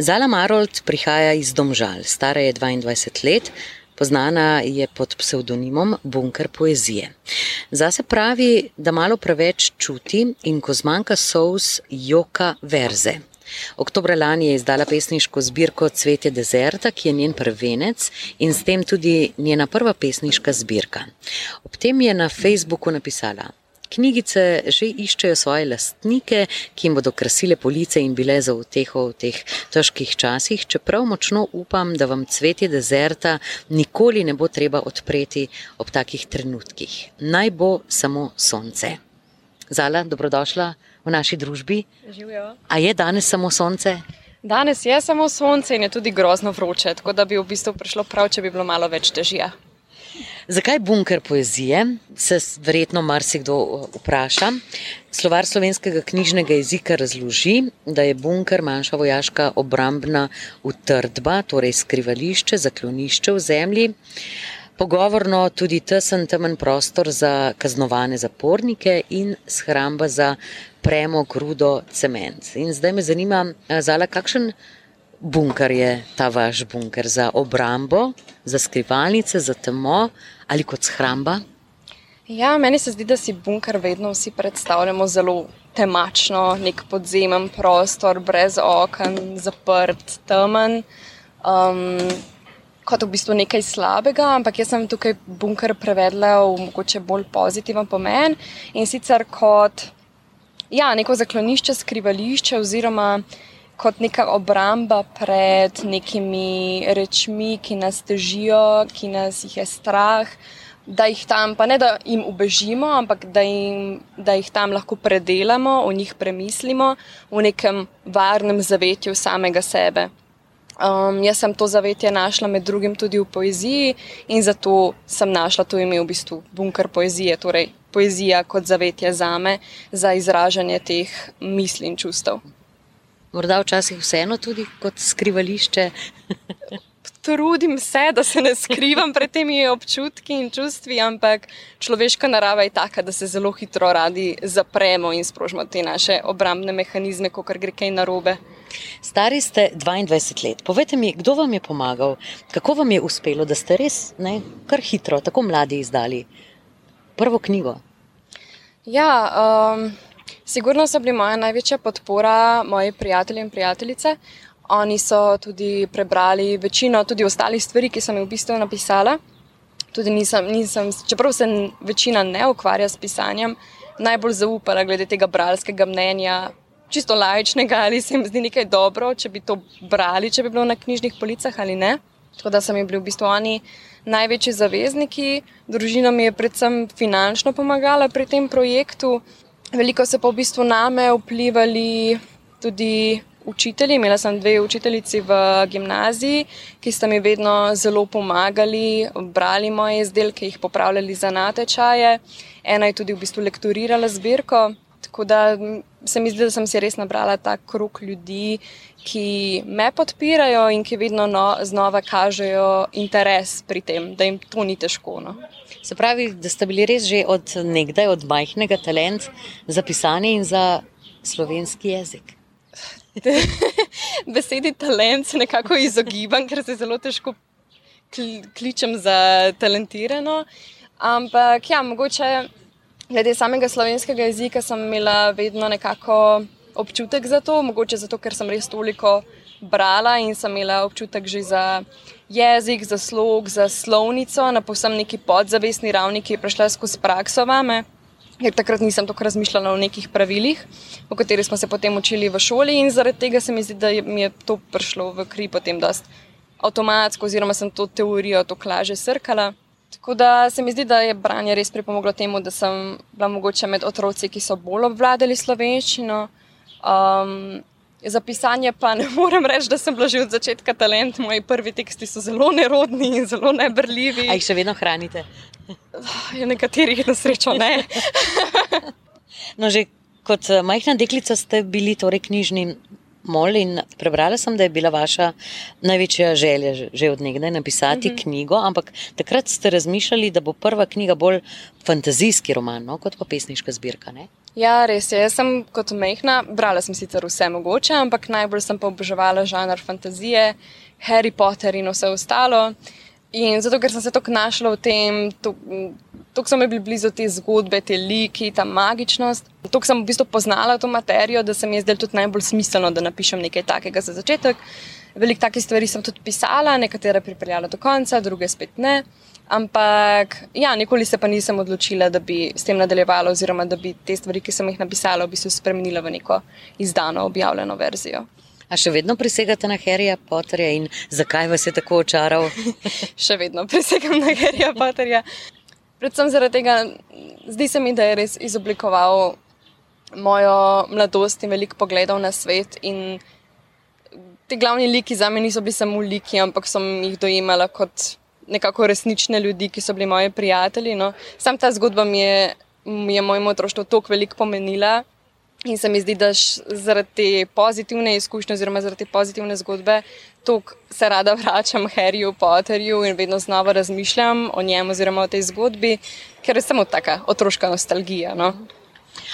Zala Marold prihaja iz Domžal, stara je 22 let, poznana je pod psevdonimom Bunker poezije. Zase pravi, da malo preveč čuti in ko zmanjka sous, joka verze. Oktober lani je izdala pesniško zbirko Cvetje dezerta, ki je njen prvenec in s tem tudi njena prva pesniška zbirka. Ob tem je na Facebooku napisala: Knjigice že iščejo svoje lastnike, ki jim bodo krasile police in bile za uteho v teh težkih časih, čeprav močno upam, da vam cvetje dezerta nikoli ne bo treba odpreti ob takih trenutkih. Naj bo samo sonce. Zala, dobrodošla v naši družbi. Živijo. A je danes samo sonce? Danes je samo sonce in je tudi grozno vroče, tako da bi v bistvu prišlo prav, če bi bilo malo več dežja. Zakaj bunker poezije? Se verjetno marsikdo vpraša. Slovar slovenskega knjižnega jezika razloži, da je bunker manjša vojaška obrambna utrdba, torej skrivališče, zaklonišče v zemlji. Pogovorno tudi tesen temen prostor za kaznovane zapornike in shramba za premog, rudo, cement. In zdaj me zanima, Zala, kakšen bunker je ta vaš bunker za obrambo, za skrivalnice, za temo ali kot shramba? Ja, meni se zdi, da si bunker vedno vsi predstavljamo zelo temačno, nek podzemen prostor, brez oken, zaprt, temen. Um, kot v bistvu nekaj slabega, ampak jaz sem tukaj bunker prevedla v mogoče bolj pozitiven pomen in sicer kot ja, neko zaklonišče, skrivališče oziroma kot neka obramba pred nekimi rečmi, ki nas težijo, ki nas jih je strah, da jih tam, pa ne da jim ubežimo, ampak da, jim, da jih tam lahko predelamo, o njih premislimo v nekem varnem zavetju samega sebe. Um, jaz sem to zavetje našla med drugim tudi v poeziji in zato sem našla to ime v bistvu bunker poezije, torej poezija kot zavetje zame za izražanje teh misli in čustev. Morda včasih vseeno tudi kot skrivališče. Trudim se, da se ne skrivam pred temi občutki in čustvi, ampak človeška narava je taka, da se zelo hitro radi zapremo in sprožimo te naše obrambne mehanizme, ko gre kaj narobe. Stari ste 22 let. Povejte mi, kdo vam je pomagal, kako vam je uspelo, da ste res ne, kar hitro, tako mladi izdali prvo knjigo? Ja, um, Sigurno so bili moja največja podpora moji prijatelji in prijateljice. Oni so tudi prebrali večino tudi ostalih stvari, ki sem jih v bistvu napisala. Tudi nisem, nisem, čeprav se večina ne ukvarja s pisanjem, najbolj zaupala glede tega bralskega mnenja, čisto lajčnega, ali se jim zdi nekaj dobro, če bi to brali, če bi bilo na knjižnih policah ali ne. Tako da so mi bili v bistvu oni največji zavezniki. Družina mi je predvsem finančno pomagala pri tem projektu. Veliko so pa v bistvu name vplivali tudi učitelji. Imela sem dve učiteljici v gimnaziji, ki sta mi vedno zelo pomagali, brali moje izdelke, jih popravljali za natečaje. Ena je tudi v bistvu lektorirala zbirko. Tako da se mi zdi, da sem si res nabrala ta krug ljudi, ki me podpirajo in ki vedno no, znova kažejo interes pri tem, da jim to ni težko. No. Se pravi, da ste bili res že od nekdaj, od majhnega talent za pisanje in za slovenski jezik. Besedi talent se nekako izogibam, ker se zelo težko kličem za talentirano. Ampak ja, mogoče glede samega slovenskega jezika sem imela vedno nekako občutek za to, mogoče zato, ker sem res toliko brala in sem imela občutek že za jezik, za slog, za slovnico na povsem neki podzavestni ravni, ki je prišla skozi prakso vame. Ker takrat nisem tako razmišljala o nekih pravilih, o katerih smo se potem učili v šoli, in zaradi tega se mi zdi, da mi je to prišlo v kri potem dost avtomatsko, oziroma sem to teorijo tako laže srkala. Tako da se mi zdi, da je branje res pripomoglo temu, da sem bila mogoče med otroci, ki so bolj obvladali slovenščino. Um, Za pisanje pa ne morem reči, da sem bila že od začetka talent. Moji prvi teksti so zelo nerodni in zelo nebrljivi. A jih še vedno hranite? Ja, nekaterih na srečo ne. no, že kot eh, majhna deklica ste bili torej knjižni mol in prebrala sem, da je bila vaša največja želja že od nekdaj napisati mm -hmm. knjigo, ampak takrat ste razmišljali, da bo prva knjiga bolj fantazijski roman, no, kot pa pesniška zbirka. Ne? Ja, res je. Jaz sem kot mehna, brala sem sicer vse mogoče, ampak najbolj sem pa oboževala žanr fantazije, Harry Potter in vse ostalo. In zato, ker sem se tako našla v tem, tako so mi bili blizu te zgodbe, te liki, ta magičnost. Tako sem v bistvu poznala to materijo, da se mi je zdelo tudi najbolj smiselno, da napišem nekaj takega za začetek. Veliko takih stvari sem tudi pisala, nekatere pripeljala do konca, druge spet ne. Ampak, ja, nikoli se pa nisem odločila, da bi s tem nadaljevala, oziroma da bi te stvari, ki sem jih napisala, v bistvu spremenila v neko izdano, objavljeno verzijo. A še vedno prisegate na Harryja Potterja in zakaj vas je tako očaral? še vedno prisegam na Harryja Potterja. Predvsem zaradi tega, zdi se mi, da je res izoblikoval mojo mladosti in veliko pogledov na svet. Ti glavni liki za me niso bili samo liki, ampak sem jih dojemala kot nekako resnične ljudi, ki so bili moji prijatelji. No. Sam ta zgodba mi je, mi je mojemu otroštvu toliko veliko pomenila. In se mi zdi, da zaradi te pozitivne izkušnje, oziroma zaradi te pozitivne zgodbe, tako se rada vračam Harryju Potterju in vedno znova razmišljam o njem oziroma o tej zgodbi, ker je samo taka otroška nostalgija. No.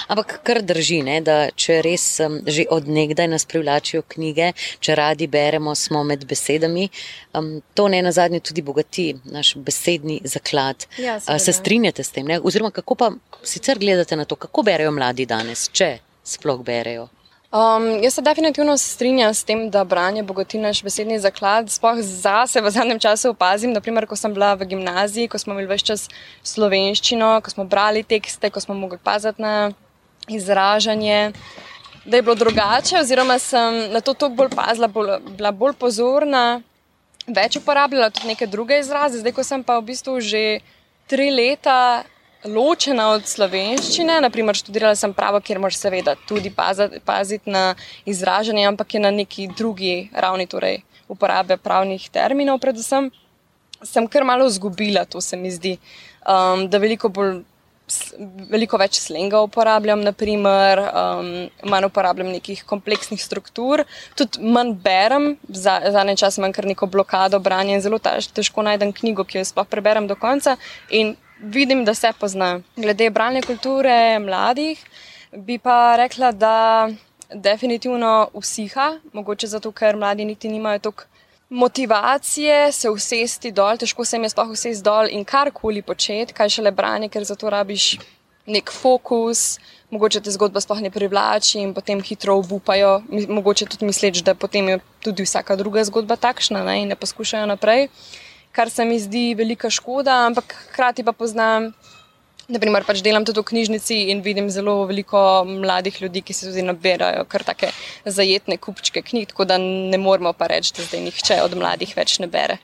Ampak kar drži, ne, da če res um, že odnegdaj nas privlačijo knjige, če radi beremo, smo med besedami, um, to ne na zadnje tudi bogati naš besedni zaklad. Ja, se strinjate s tem? Ne? Oziroma, kako pa sicer gledate na to, kako berejo mladi danes, če sploh berejo? Um, jaz se definitivno strinjam s tem, da branje bogati naš besedni zaklad. Sploh za sebe v zadnjem času opazim, naprimer, ko sem bila v gimnaziji, ko smo imeli več čas slovenščino, ko smo brali tekste, ko smo mogli paziti na izražanje, da je bilo drugače, oziroma sem na to toliko bolj pazila, bolj, bila bolj pozorna, več uporabljala tudi neke druge izraze. Zdaj, ko sem pa v bistvu že tri leta ločena od slovenščine, naprimer študirala sem pravo, kjer moraš seveda tudi paziti, na izražanje, ampak je na neki drugi ravni, torej uporabe pravnih terminov, predvsem. Sem kar malo izgubila, to se mi zdi, um, da veliko bolj veliko več slenga uporabljam, naprimer, um, manj uporabljam nekih kompleksnih struktur, tudi manj berem, za zadnje čas imam kar neko blokado branja in zelo težko najdem knjigo, ki jo sploh preberem do konca. In vidim, da se pozna. Glede branja kulture mladih, bi pa rekla, da definitivno usiha, mogoče zato, ker mladi niti nimajo toliko motivacije se usesti dol, težko se jim je sploh usesti dol in karkoli početi, kaj šele branje, ker za to rabiš nek fokus, mogoče te zgodba sploh ne privlači in potem hitro obupajo, mogoče tudi misleč, da potem je tudi vsaka druga zgodba takšna ne, in ne poskušajo naprej, kar se mi zdi velika škoda, ampak hkrati pa poznam Naprimer, pač delam tudi v knjižnici in vidim zelo veliko mladih ljudi, ki se tudi nabirajo kar take zajetne kupčke knjig, tako da ne moremo pa reči, da zdaj nihče od mladih več ne bere.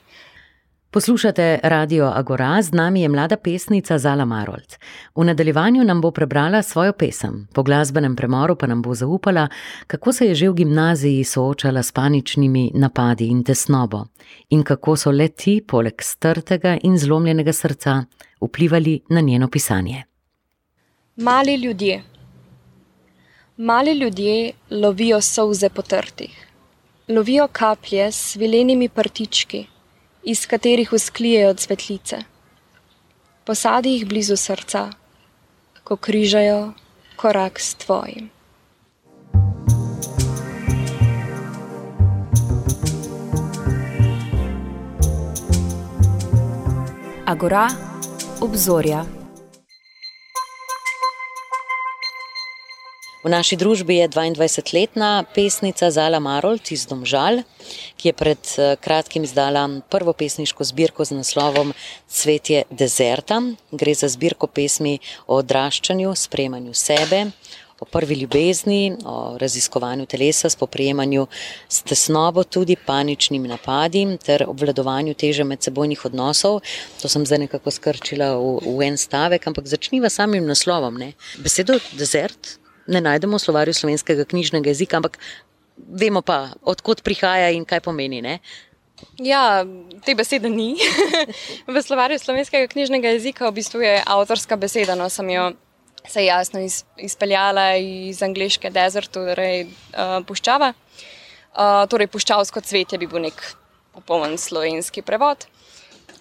Poslušate Radio Agora, z nami je mlada pesnica Zala Marold. V nadaljevanju nam bo prebrala svojo pesem, po glasbenem premoru pa nam bo zaupala, kako se je že v gimnaziji soočala s paničnimi napadi in tesnobo in kako so le ti, poleg strtega in zlomljenega srca, vplivali na njeno pisanje. Mali ljudje. Mali ljudje lovijo solze potrtih, lovijo kaplje s vilenimi prtički, iz katerih usklijejo cvetlice. Posadi jih blizu srca, ko križajo korak s tvojim. Agora obzorja. V naši družbi je 22-letna pesnica Zala Marold iz Domžal, ki je pred eh, kratkim izdala prvo pesniško zbirko z naslovom Cvetje dezerta. Gre za zbirko pesmi o odraščanju, sprejemanju sebe, o prvi ljubezni, o raziskovanju telesa, spoprijemanju s tesnobo, tudi paničnimi napadi ter obvladovanju teže medsebojnih odnosov. To sem zdaj nekako skrčila v, v en stavek, ampak začniva samim naslovom. Ne. Besedo desert ne najdemo v slovarju slovenskega knjižnega jezika, ampak vemo pa, odkot prihaja in kaj pomeni. Ne. Ja, te besede ni. v slovarju slovenskega knjižnega jezika v bistvu je avtorska beseda, no sem jo se jasno iz, izpeljala iz angliške deserta, torej uh, puščava. Uh, torej, puščavsko cvetje bi bil nek popoln slovenski prevod.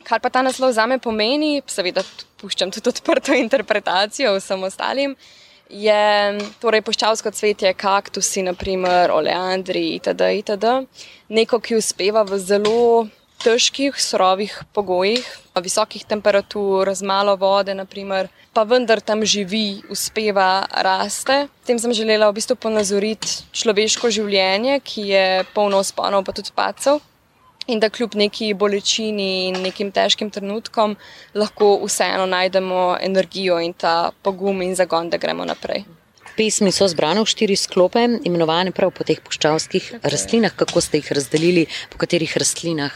Kar pa ta naslov za me pomeni, seveda puščam tudi odprto interpretacijo vsem ostalim, je torej poščavsko cvetje, kaktusi, naprimer oleandri itd. itd. Neko, ki uspeva v zelo težkih, surovih pogojih, visokih temperatur, z malo vode, naprimer, pa vendar tam živi, uspeva, raste. Tem sem želela v bistvu ponazoriti človeško življenje, ki je polno sponov, pa tudi pacev. In da kljub neki bolečini in nekim težkim trenutkom lahko vseeno najdemo energijo in ta pogum in zagon, da gremo naprej. Pesmi so zbrane v štiri sklope, imenovane prav po teh puščavskih rastlinah. Kako ste jih razdelili, po katerih rastlinah?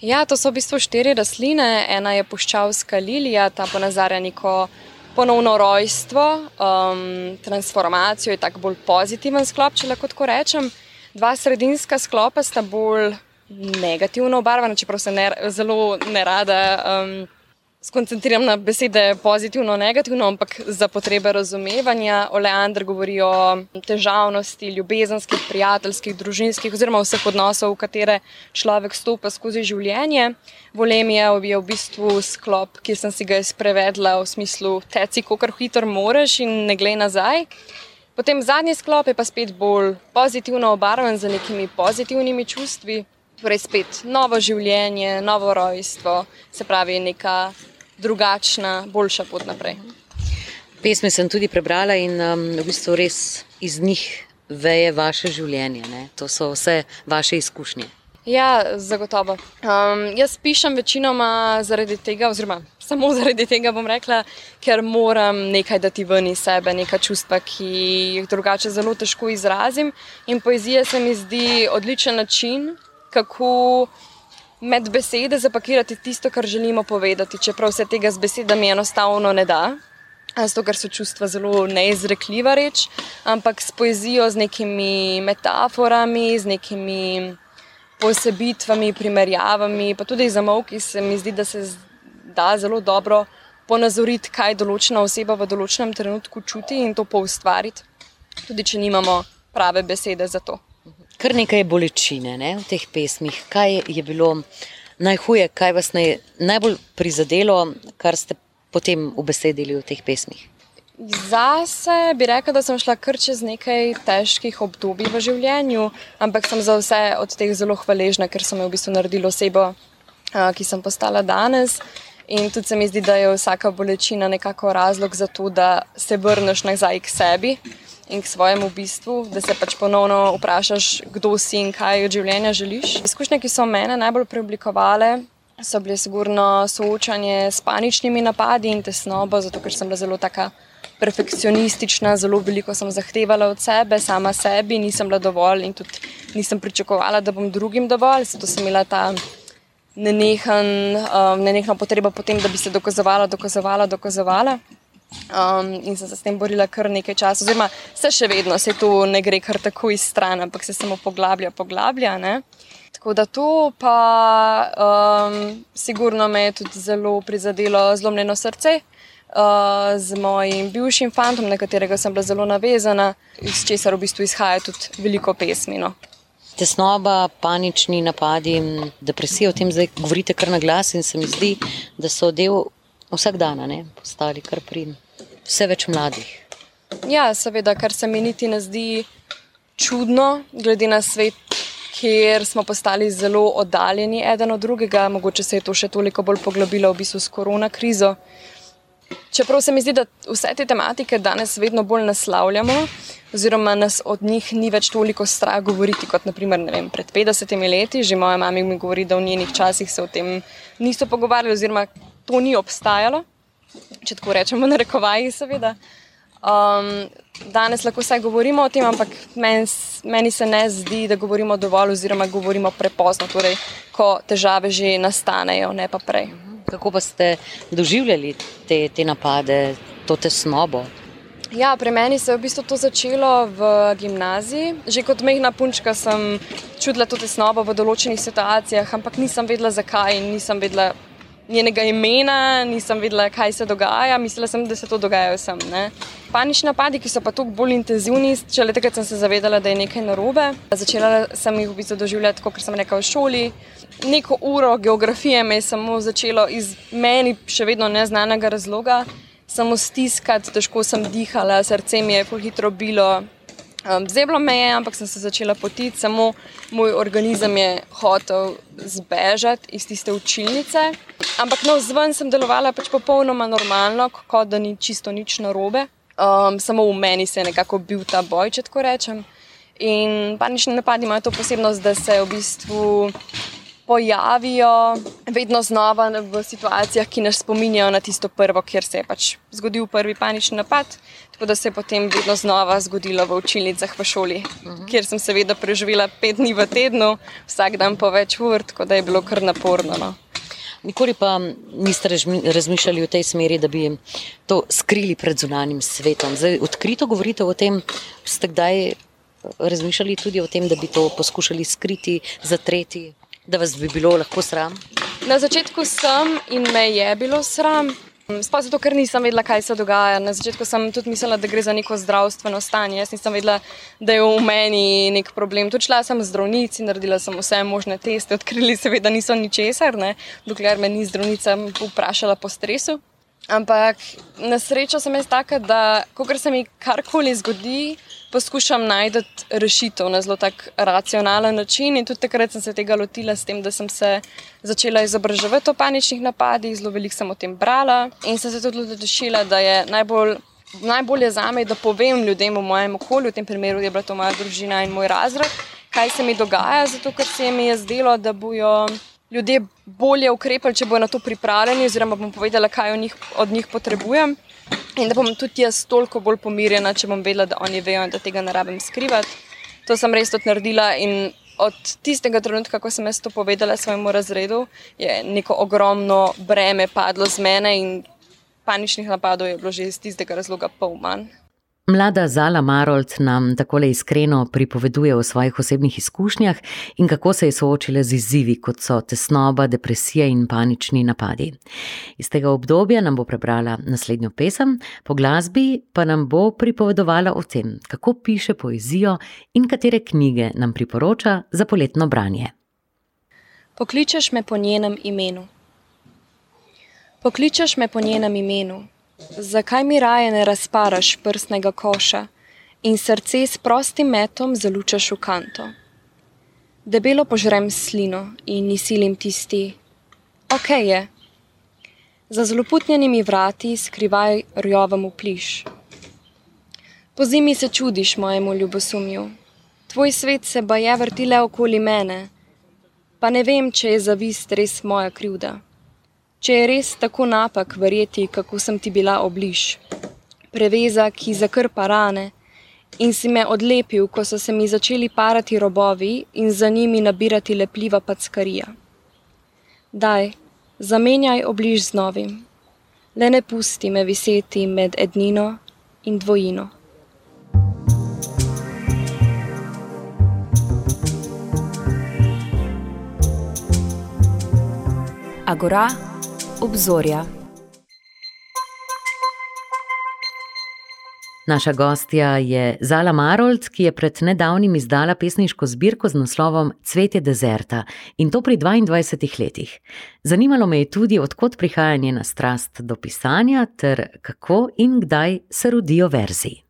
Ja, to so v bistvu štiri rastline. Ena je puščavska lilija, ta ponazarja neko ponovno rojstvo, um, transformacijo, je tako bolj pozitiven sklop, če lahko tako rečem. Dva sredinska sklopa sta bolj negativno obarvana, čeprav se ne, zelo ne rada. Um, skoncentriram na besede pozitivno, negativno, ampak za potrebe razumevanja. Oleandr govori o težavnosti ljubezenskih, prijateljskih, družinskih oziroma vseh odnosov, v katere človek stopa skozi življenje. Volemija je v bistvu sklop, ki sem si ga izprevedla v smislu teci, kako hitro moreš in ne glej nazaj. Potem zadnji sklop je pa spet bolj pozitivno obarvan z nekimi pozitivnimi čustvi. Torej, spet novo življenje, novo rojstvo, se pravi, neka drugačna, boljša pot naprej. Pesmi sem tudi prebrala in um, v bistvu res iz njih veje vaše življenje. Ne? To so vse vaše izkušnje. Ja, zagotovo. Um, jaz pišem večinoma zaradi tega, oziroma samo zaradi tega bom rekla, ker moram nekaj dati ven iz sebe, neka čustva, ki jih drugače zelo težko izrazim. In poezija se mi zdi odličen način, kako med besede zapakirati tisto, kar želimo povedati, čeprav se tega z besedami enostavno ne da. Zato, ker so čustva zelo neizrekljiva reč, ampak s poezijo, z nekimi metaforami, z nekimi posebitvami, primerjavami, pa tudi za mavki, se mi zdi, da se da zelo dobro ponazoriti, kaj določena oseba v določenem trenutku čuti in to poustvariti, tudi če nimamo prave besede za to kar nekaj bolečine ne, v teh pesmih. Kaj je bilo najhuje, kaj vas naj, najbolj prizadelo, kar ste potem ubesedili v teh pesmih? Zase bi rekla, da sem šla kar čez nekaj težkih obdobij v življenju, ampak sem za vse od teh zelo hvaležna, ker so me v bistvu naredili osebo, ki sem postala danes. In tudi se mi zdi, da je vsaka bolečina nekako razlog za to, da se vrneš nazaj k sebi in k svojemu bistvu, da se pač ponovno vprašaš, kdo si in kaj od življenja želiš. Izkušnje, ki so mene najbolj preoblikovale, so bile sigurno soočanje s paničnimi napadi in tesnobo, zato ker sem bila zelo taka. Perfekcionistična, zelo veliko sem zahtevala od sebe, sama sebi, nisem bila dovolj in tudi nisem pričakovala, da bom drugim dovolj. Zato sem imela ta nenehen, um, nenehno potrebo potem, da bi se dokazovala, dokazovala, dokazovala. Um, in sem se s tem borila kar nekaj časa, oziroma se še vedno, se to ne gre kar tako iz stran, ampak se samo poglablja, poglablja. Ne? Tako da to pa um, sigurno me je tudi zelo prizadelo zlomljeno srce uh, z mojim bivšim fantom, na katerega sem bila zelo navezana, iz česar v bistvu izhaja tudi veliko pesmino. Tesnoba, panični napadi, depresija, o tem zdaj govorite kar na glas in se mi zdi, da so del vsak dan, ne, postali kar pri vse več mladih. Ja, seveda, kar se mi niti ne zdi čudno, glede na svet, kjer smo postali zelo oddaljeni eden od drugega, mogoče se je to še toliko bolj poglobilo v bistvu s korona krizo. Čeprav se mi zdi, da vse te tematike danes vedno bolj naslavljamo, oziroma nas od njih ni več toliko strah govoriti kot naprimer vem, pred 50 leti. Že moja mama mi govori, da v njenih časih se o tem niso pogovarjali, oziroma to ni obstajalo, če tako rečemo, na rekovaji, seveda. Um, danes lahko vsaj govorimo o tem, ampak meni, meni se ne zdi, da govorimo dovolj, oziroma govorimo prepozno, torej, ko težave že nastanejo, ne pa prej. Kako pa ste doživljali te, te napade, to tesnobo? Ja, pri meni se je v bistvu to začelo v gimnaziji. Že kot mehna punčka sem čutila to tesnobo v določenih situacijah, ampak nisem vedela zakaj in nisem vedela, njenega imena, nisem vedela, kaj se dogaja, mislila sem, da se to dogaja vsem. Panični napadi, ki so pa tako bolj intenzivni, če le takrat sem se zavedala, da je nekaj narobe. Začela sem jih v bistvu doživljati, kot sem rekla v šoli. Neko uro geografije me je samo začelo iz meni še vedno neznanega razloga samo stiskati, težko sem dihala, srce mi je pohitro bilo. Um, Zeblo me je, ampak sem se začela potiti, samo moj organizem je hotel zbežati iz tiste učilnice. Ampak no, zven sem delovala pač popolnoma normalno, kot da ni čisto nič narobe. Um, samo v meni se je nekako bil ta boj, če tako rečem. In panični napadi imajo to posebnost, da se v bistvu pojavijo vedno znova v situacijah, ki nas spominjajo na tisto prvo, kjer se je pač zgodil prvi panični napad. Tako da se je potem vedno znova zgodilo v učilnicah v šoli, uh -huh. kjer sem seveda preživela pet dni v tednu, vsak dan po več ur, tako da je bilo kar naporno. No. Nikoli pa niste razmišljali v tej smeri, da bi to skrili pred zunanjim svetom. Zdaj, odkrito govorite o tem, ste kdaj razmišljali tudi o tem, da bi to poskušali skriti, zatreti da vas bi bilo lahko sram? Na začetku sem in me je bilo sram. Sploh zato, ker nisem vedela, kaj se dogaja. Na začetku sem tudi mislila, da gre za neko zdravstveno stanje. Jaz nisem vedela, da je v meni nek problem. Tu šla sem zdravnici, naredila sem vse možne teste, odkrili seveda niso ničesar, ne? dokler me ni zdravnica vprašala po stresu. Ampak na srečo sem jaz taka, da ko se mi karkoli zgodi, poskušam najti rešitev na zelo tak racionalen način. In tudi takrat sem se tega lotila s tem, da sem se začela izobraževati o paničnih napadih, zelo veliko sem o tem brala in sem se tudi odločila, da je najbolj. Najbolje za me je, da povem ljudem v mojem okolju, v tem primeru je bila to moja družina in moj razred, kaj se mi dogaja, zato ker se mi je zdelo, da bojo ljudje bolje ukrepali, če bodo na to pripravljeni, oziroma bom povedala, kaj njih, od njih potrebujem. In da bom tudi jaz toliko bolj pomirjena, če bom vedela, da oni vejo in da tega ne rabim skrivati. To sem res tudi naredila in od tistega trenutka, ko sem jaz to povedala svojemu razredu, je neko ogromno breme padlo z mene in paničnih napadov je bilo že iz tistega razloga pol manj. Mlada Zala Marold nam takole iskreno pripoveduje o svojih osebnih izkušnjah in kako se je soočila z izzivi, kot so tesnoba, depresija in panični napadi. Iz tega obdobja nam bo prebrala naslednjo pesem, po glasbi pa nam bo pripovedovala o tem, kako piše poezijo in katere knjige nam priporoča za poletno branje. Pokličeš me po njenem imenu. Pokličeš me po njenem imenu. Zakaj mi raje ne razparaš prstnega koša in srce s prostim metom zalučaš v kanto? Debelo požrem slino in nisilim tisti, ok je. Za zloputnjenimi vrati skrivaj rjovemu pliš. Po zimi se čudiš mojemu ljubosumju. Tvoj svet se baje vrtile okoli mene, pa ne vem, če je zavist res moja krivda. Če je res tako napak verjeti, kako sem ti bila obliž, preveza, ki zakrpa rane, in si me odlepil, ko so se mi začeli parati robovi in za njimi nabirati lepljiva packarija. Daj, zamenjaj obliž z novim, le ne pusti me viseti med ednino in dvojino. Agora obzorja. Naša gostja je Zala Marold, ki je pred nedavnim izdala pesniško zbirko z naslovom Cvetje dezerta in to pri 22 letih. Zanimalo me je tudi, odkot prihaja njena strast do pisanja ter kako in kdaj se rodijo verziji.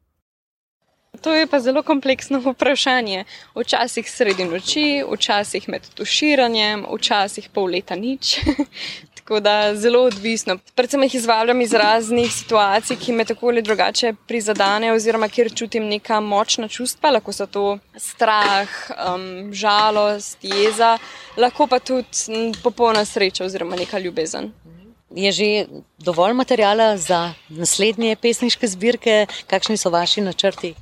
To je pa zelo kompleksno vprašanje. Včasih sredi noči, včasih med tuširanjem, včasih pol leta nič. Tako da zelo odvisno. Predvsem jih izvabljam iz raznih situacij, ki me tako ali drugače prizadene, oziroma kjer čutim neka močna čustva, lahko so to strah, um, žalost, jeza, lahko pa tudi popolna sreča oziroma neka ljubezen. Je že dovolj materijala za naslednje pesniške zbirke, kakšni so vaši načrti?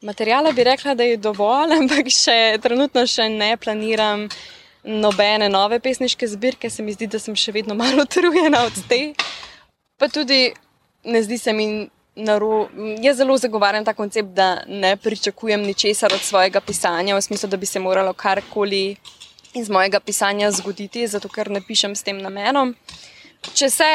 Materijala bi rekla, da je dovolj, ampak še trenutno še ne planiram nobene nove pesniške zbirke, se mi zdi, da sem še vedno malo utrujena od te. Pa tudi ne zdi se mi naro. Jaz zelo zagovarjam ta koncept, da ne pričakujem ničesar od svojega pisanja, v smislu, da bi se moralo karkoli iz mojega pisanja zgoditi, zato ker ne pišem s tem namenom. Če se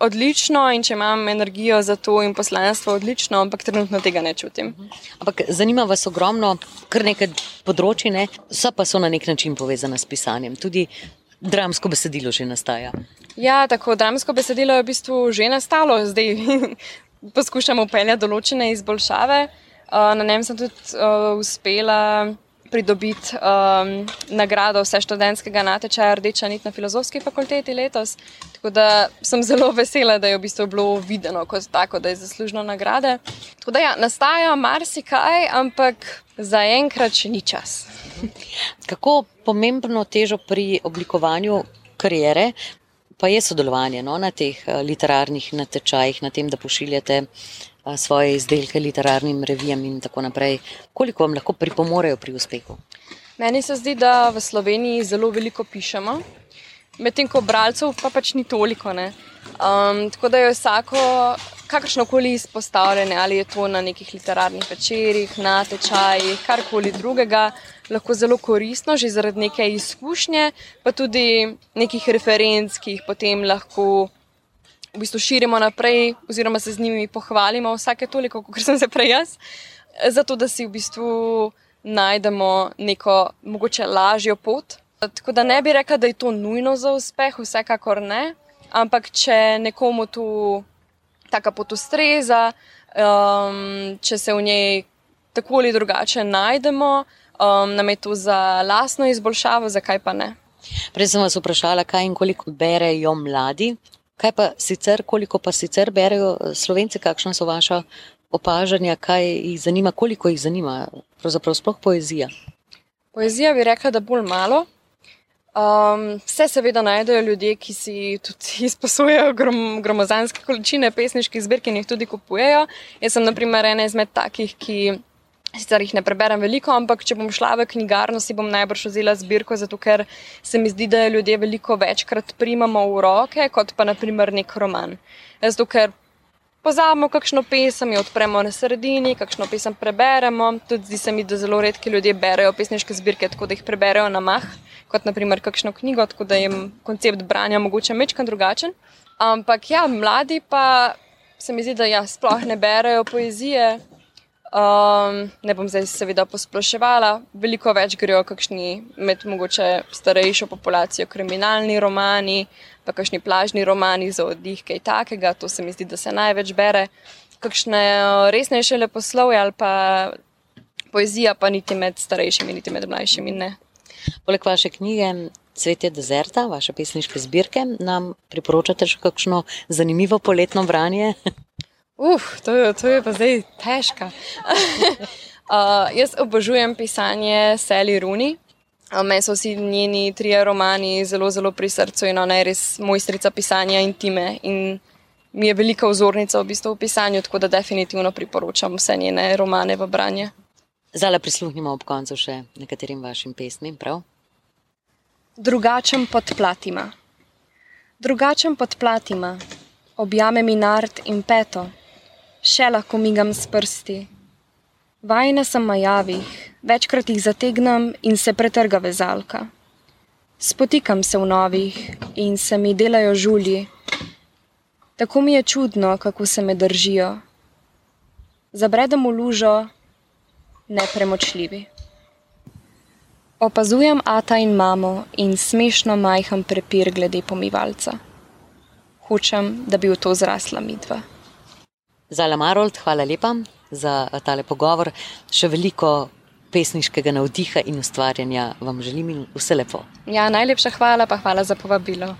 odlično in če imam energijo za to in poslanstvo odlično, ampak trenutno tega ne čutim. Ampak zanima vas ogromno, kar nekaj področji, ne? so pa so na nek način povezane s pisanjem. Tudi dramsko besedilo že nastaja? Ja, tako dramsko besedilo je v bistvu že nastalo, zdaj poskušamo upeljati določene izboljšave. Uh, na njem sem tudi uh, uspela pridobiti um, nagrado vse študentskega natečaja Rdeča nit na filozofski fakulteti letos. Tako da sem zelo vesela, da je v bistvu bilo videno kot tako, da je zaslužno nagrade. Tako da ja, nastaja marsikaj, ampak zaenkrat še ni čas. Kako pomembno težo pri oblikovanju karijere pa je sodelovanje no, na teh eh, literarnih natečajih, na tem, da pošiljate eh, svoje izdelke literarnim revijam in tako naprej. Koliko vam lahko pripomorejo pri uspehu? Meni se zdi, da v Sloveniji zelo veliko pišemo, medtem ko bralcev pa pač ni toliko. Um, tako da je vsako kakršno koli izpostavljanje, ali je to na nekih literarnih večerjih, na tečajih, karkoli drugega, lahko zelo koristno, že zaradi neke izkušnje, pa tudi nekih referenc, ki jih potem lahko v bistvu širimo naprej, oziroma se z njimi pohvalimo, vsake toliko, kot sem se prej jaz, zato da si v bistvu najdemo neko mogoče lažjo pot. Tako da ne bi rekla, da je to nujno za uspeh, vsekakor ne. Ampak, če nekomu tu taka pot ustreza, um, če se v njej tako ali drugače najdemo, um, nam je to za lastno izboljšavo, zakaj pa ne. Prej sem vas vprašala, kaj in koliko berejo mladi, kaj pa sicer, koliko pa sicer berejo slovenci, kakšna so vaša opažanja, kaj jih zanima, koliko jih zanima, pravzaprav sploh poezija. Poezija bi rekla, da bolj malo. Um, vse seveda najdejo ljudje, ki si tudi izposojajo grom, gromozanske količine pesniških zbirk in jih tudi kupujejo. Jaz sem, na primer, ena izmed takih, ki sicer jih ne preberem veliko, ampak če bom šla v knjigarno, si bom najbrž vzela zbirko, zato ker se mi zdi, da jo ljudje veliko večkrat primamo v roke, kot pa naprimer nek roman. Zato ker pozabimo kakšno pesem, jo odpremo na sredini, kakšno pesem preberemo. Tudi zdi se mi, da zelo redki ljudje berejo pesniške zbirke, tako da jih preberejo na mah kot naprimer kakšno knjigo, tako da jim koncept branja mogoče mečkan drugačen. Ampak ja, mladi pa se mi zdi, da ja, sploh ne berejo poezije. Um, ne bom zdaj seveda posploševala, veliko več grejo kakšni med mogoče starejšo populacijo, kriminalni romani, pa kakšni plažni romani za oddih, kaj takega, to se mi zdi, da se največ bere. Kakšne resnejše leposlovje ali pa poezija, pa niti med starejšimi, niti med mlajšimi ne. Poleg vaše knjige Cvetje dezerta, vaše pesniške zbirke, nam priporočate še kakšno zanimivo poletno branje? Uf, to, to je pa zdaj težko. uh, jaz obožujem pisanje Sally Rooney. Meni so vsi njeni trije romani zelo, zelo pri srcu in ona je res mojstrica pisanja intime. In mi je velika vzornica v bistvu v pisanju, tako da definitivno priporočam vse njene romane v branje. Zdaj prisluhnimo ob koncu še nekaterim vašim pesmim, prav? Drugačen podplatima. Drugačen podplatima, objame mi nart in peto, še lahko migam s prsti. Vajna sem majavih, večkrat jih zategnem in se pretrga vezalka. Spotikam se v novih in se mi delajo žulji. Tako mi je čudno, kako se me držijo. Zabredem v lužo, nepremočljivi. Opazujem ata in mamo in smešno majhen prepir glede pomivalca. Hočem, da bi v to zrasla midva. Zala Marold, hvala lepa za tale pogovor. Še veliko pesniškega navdiha in ustvarjanja vam želim in vse lepo. Ja, najlepša hvala, pa hvala za povabilo.